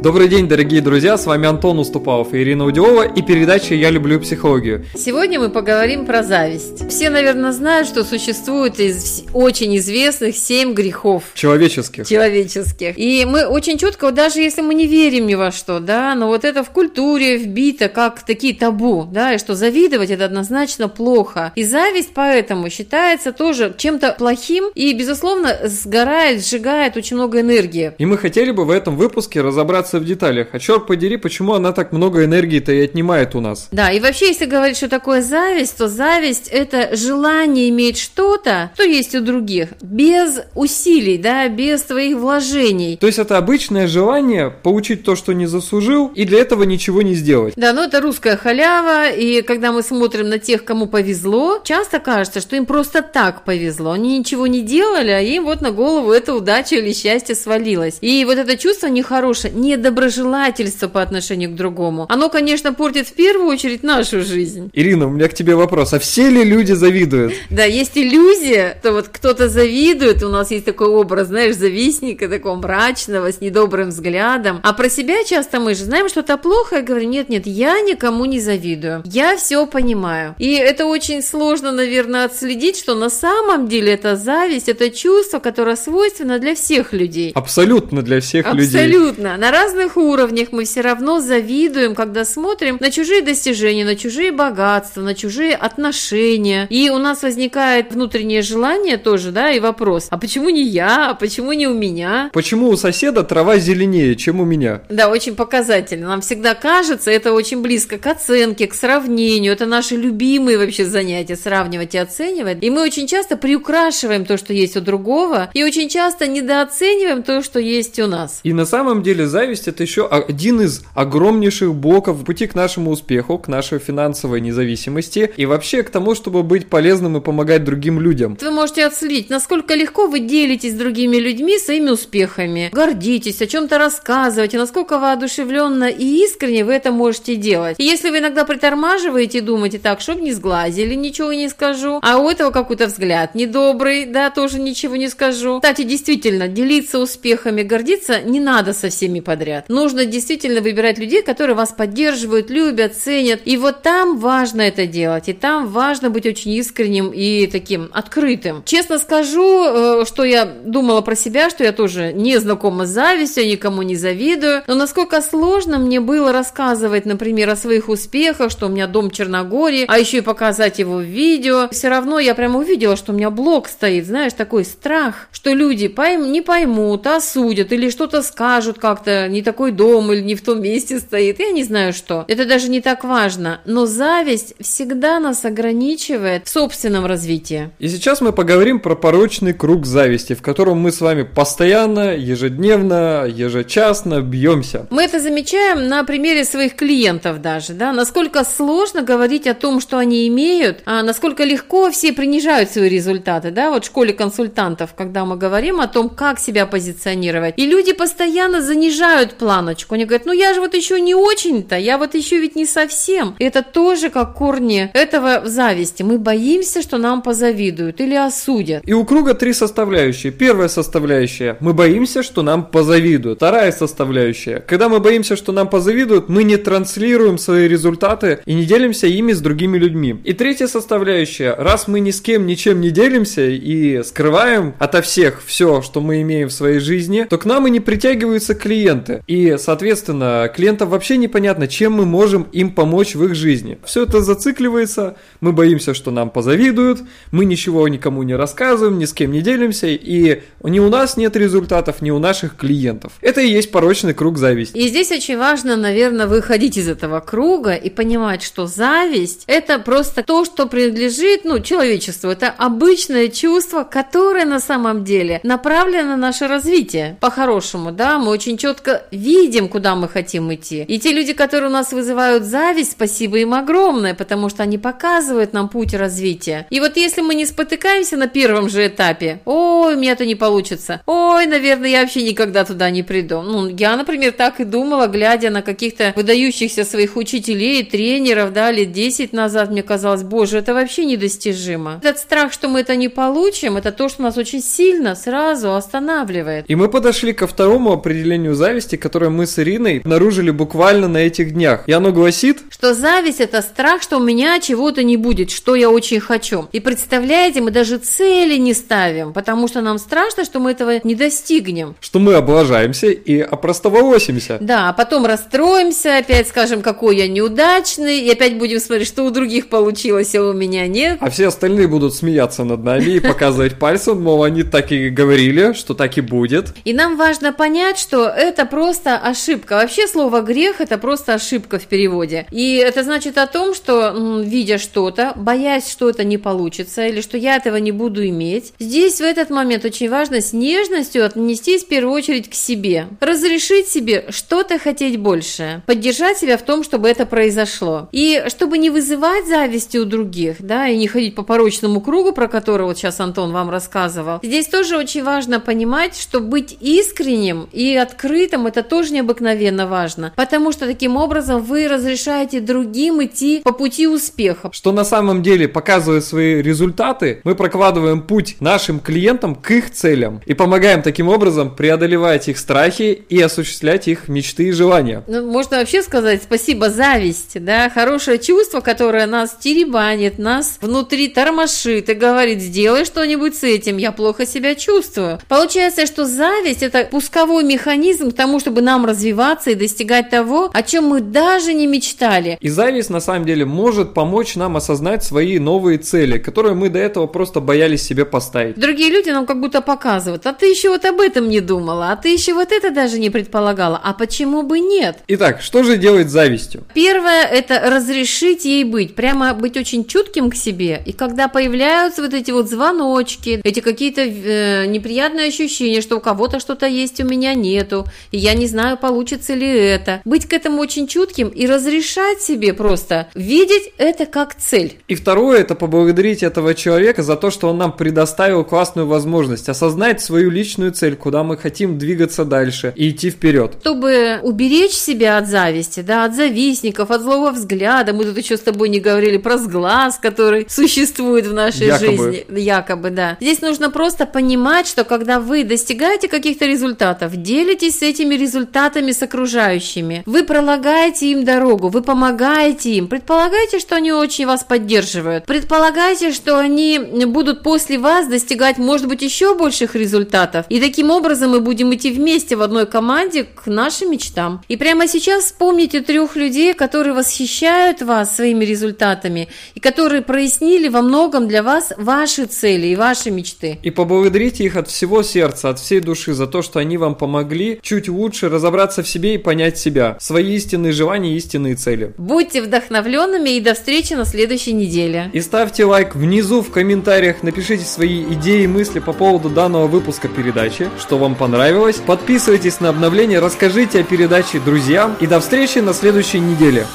Добрый день, дорогие друзья, с вами Антон Уступалов и Ирина Удилова и передача «Я люблю психологию». Сегодня мы поговорим про зависть. Все, наверное, знают, что существует из очень известных семь грехов. Человеческих. Человеческих. И мы очень четко, даже если мы не верим ни во что, да, но вот это в культуре вбито как такие табу, да, и что завидовать это однозначно плохо. И зависть поэтому считается тоже чем-то плохим и, безусловно, сгорает, сжигает очень много энергии. И мы хотели бы в этом выпуске разобраться разобраться в деталях. А черт подери, почему она так много энергии-то и отнимает у нас? Да, и вообще, если говорить, что такое зависть, то зависть – это желание иметь что-то, что есть у других, без усилий, да, без твоих вложений. То есть это обычное желание получить то, что не заслужил, и для этого ничего не сделать. Да, но это русская халява, и когда мы смотрим на тех, кому повезло, часто кажется, что им просто так повезло. Они ничего не делали, а им вот на голову эта удача или счастье свалилось. И вот это чувство нехорошее, не недоброжелательство по отношению к другому. Оно, конечно, портит в первую очередь нашу жизнь. Ирина, у меня к тебе вопрос. А все ли люди завидуют? Да, есть иллюзия, что вот кто-то завидует. У нас есть такой образ, знаешь, завистника, такого мрачного, с недобрым взглядом. А про себя часто мы же знаем что-то плохое, говорим, нет-нет, я никому не завидую. Я все понимаю. И это очень сложно, наверное, отследить, что на самом деле это зависть, это чувство, которое свойственно для всех людей. Абсолютно для всех Абсолютно. людей. Абсолютно. На разных уровнях мы все равно завидуем, когда смотрим на чужие достижения, на чужие богатства, на чужие отношения. И у нас возникает внутреннее желание тоже, да, и вопрос, а почему не я, а почему не у меня? Почему у соседа трава зеленее, чем у меня? Да, очень показательно. Нам всегда кажется, это очень близко к оценке, к сравнению. Это наши любимые вообще занятия, сравнивать и оценивать. И мы очень часто приукрашиваем то, что есть у другого, и очень часто недооцениваем то, что есть у нас. И на самом деле зависть зависть это еще один из огромнейших блоков в пути к нашему успеху, к нашей финансовой независимости и вообще к тому, чтобы быть полезным и помогать другим людям. Вы можете отследить, насколько легко вы делитесь другими людьми своими успехами, гордитесь, о чем-то рассказываете, насколько воодушевленно и искренне вы это можете делать. И если вы иногда притормаживаете думаете так, чтобы не сглазили, ничего не скажу, а у этого какой-то взгляд недобрый, да, тоже ничего не скажу. Кстати, действительно, делиться успехами, гордиться не надо со всеми подряд подряд. Нужно действительно выбирать людей, которые вас поддерживают, любят, ценят. И вот там важно это делать. И там важно быть очень искренним и таким открытым. Честно скажу, э, что я думала про себя, что я тоже не знакома с завистью, никому не завидую. Но насколько сложно мне было рассказывать, например, о своих успехах, что у меня дом в Черногории, а еще и показать его в видео. Все равно я прямо увидела, что у меня блог стоит, знаешь, такой страх, что люди пойм не поймут, осудят или что-то скажут как-то не такой дом или не в том месте стоит, я не знаю что. Это даже не так важно. Но зависть всегда нас ограничивает в собственном развитии. И сейчас мы поговорим про порочный круг зависти, в котором мы с вами постоянно, ежедневно, ежечасно бьемся. Мы это замечаем на примере своих клиентов даже, да, насколько сложно говорить о том, что они имеют, а насколько легко все принижают свои результаты, да, вот в школе консультантов, когда мы говорим о том, как себя позиционировать. И люди постоянно занижают снижают планочку. Они говорят, ну я же вот еще не очень-то, я вот еще ведь не совсем. И это тоже как корни этого в зависти. Мы боимся, что нам позавидуют или осудят. И у круга три составляющие. Первая составляющая – мы боимся, что нам позавидуют. Вторая составляющая – когда мы боимся, что нам позавидуют, мы не транслируем свои результаты и не делимся ими с другими людьми. И третья составляющая – раз мы ни с кем ничем не делимся и скрываем ото всех все, что мы имеем в своей жизни, то к нам и не притягиваются клиенты И, соответственно, клиентам вообще непонятно, чем мы можем им помочь в их жизни. Все это зацикливается, мы боимся, что нам позавидуют, мы ничего никому не рассказываем, ни с кем не делимся, и ни у нас нет результатов, ни у наших клиентов. Это и есть порочный круг зависти. И здесь очень важно, наверное, выходить из этого круга и понимать, что зависть – это просто то, что принадлежит ну, человечеству. Это обычное чувство, которое на самом деле направлено на наше развитие. По-хорошему, да, мы очень четко видим, куда мы хотим идти. И те люди, которые у нас вызывают зависть, спасибо им огромное, потому что они показывают нам путь развития. И вот если мы не спотыкаемся на первом же этапе, ой, у меня это не получится, ой, наверное, я вообще никогда туда не приду. Ну, я, например, так и думала, глядя на каких-то выдающихся своих учителей, тренеров, да, лет 10 назад, мне казалось, боже, это вообще недостижимо. Этот страх, что мы это не получим, это то, что нас очень сильно сразу останавливает. И мы подошли ко второму определению зависти, зависти, которое мы с Ириной обнаружили буквально на этих днях. И оно гласит, что зависть – это страх, что у меня чего-то не будет, что я очень хочу. И представляете, мы даже цели не ставим, потому что нам страшно, что мы этого не достигнем. Что мы облажаемся и опростоволосимся. Да, а потом расстроимся, опять скажем, какой я неудачный, и опять будем смотреть, что у других получилось, а у меня нет. А все остальные будут смеяться над нами и показывать пальцем, мол, они так и говорили, что так и будет. И нам важно понять, что это просто ошибка. Вообще слово грех – это просто ошибка в переводе. И это значит о том, что, видя что-то, боясь, что это не получится, или что я этого не буду иметь, здесь в этот момент очень важно с нежностью отнестись в первую очередь к себе. Разрешить себе что-то хотеть больше. Поддержать себя в том, чтобы это произошло. И чтобы не вызывать зависти у других, да, и не ходить по порочному кругу, про который вот сейчас Антон вам рассказывал, здесь тоже очень важно понимать, что быть искренним и открытым это тоже необыкновенно важно, потому что таким образом вы разрешаете другим идти по пути успеха. Что на самом деле показывает свои результаты, мы прокладываем путь нашим клиентам к их целям и помогаем таким образом преодолевать их страхи и осуществлять их мечты и желания. Ну, можно вообще сказать спасибо зависть, да, хорошее чувство, которое нас теребанит, нас внутри тормошит и говорит, сделай что-нибудь с этим, я плохо себя чувствую. Получается, что зависть это пусковой механизм к тому, чтобы нам развиваться и достигать того, о чем мы даже не мечтали. И зависть на самом деле может помочь нам осознать свои новые цели, которые мы до этого просто боялись себе поставить. Другие люди нам как будто показывают, а ты еще вот об этом не думала, а ты еще вот это даже не предполагала, а почему бы нет? Итак, что же делать с завистью? Первое – это разрешить ей быть, прямо быть очень чутким к себе. И когда появляются вот эти вот звоночки, эти какие-то э, неприятные ощущения, что у кого-то что-то есть, у меня нету, и я не знаю, получится ли это. Быть к этому очень чутким и разрешать себе просто видеть это как цель. И второе – это поблагодарить этого человека за то, что он нам предоставил классную возможность осознать свою личную цель, куда мы хотим двигаться дальше и идти вперед. Чтобы уберечь себя от зависти, да, от завистников, от злого взгляда, мы тут еще с тобой не говорили про сглаз, который существует в нашей Якобы. жизни. Якобы, да. Здесь нужно просто понимать, что когда вы достигаете каких-то результатов, делитесь с этими результатами с окружающими, вы пролагаете им дорогу, вы помогаете им, предполагайте, что они очень вас поддерживают, предполагайте, что они будут после вас достигать, может быть, еще больших результатов, и таким образом мы будем идти вместе в одной команде к нашим мечтам. И прямо сейчас вспомните трех людей, которые восхищают вас своими результатами и которые прояснили во многом для вас ваши цели и ваши мечты. И поблагодарите их от всего сердца, от всей души за то, что они вам помогли чуть лучше разобраться в себе и понять себя, свои истинные желания и истинные цели. Будьте вдохновленными и до встречи на следующей неделе. И ставьте лайк внизу в комментариях, напишите свои идеи и мысли по поводу данного выпуска передачи, что вам понравилось. Подписывайтесь на обновления, расскажите о передаче друзьям и до встречи на следующей неделе.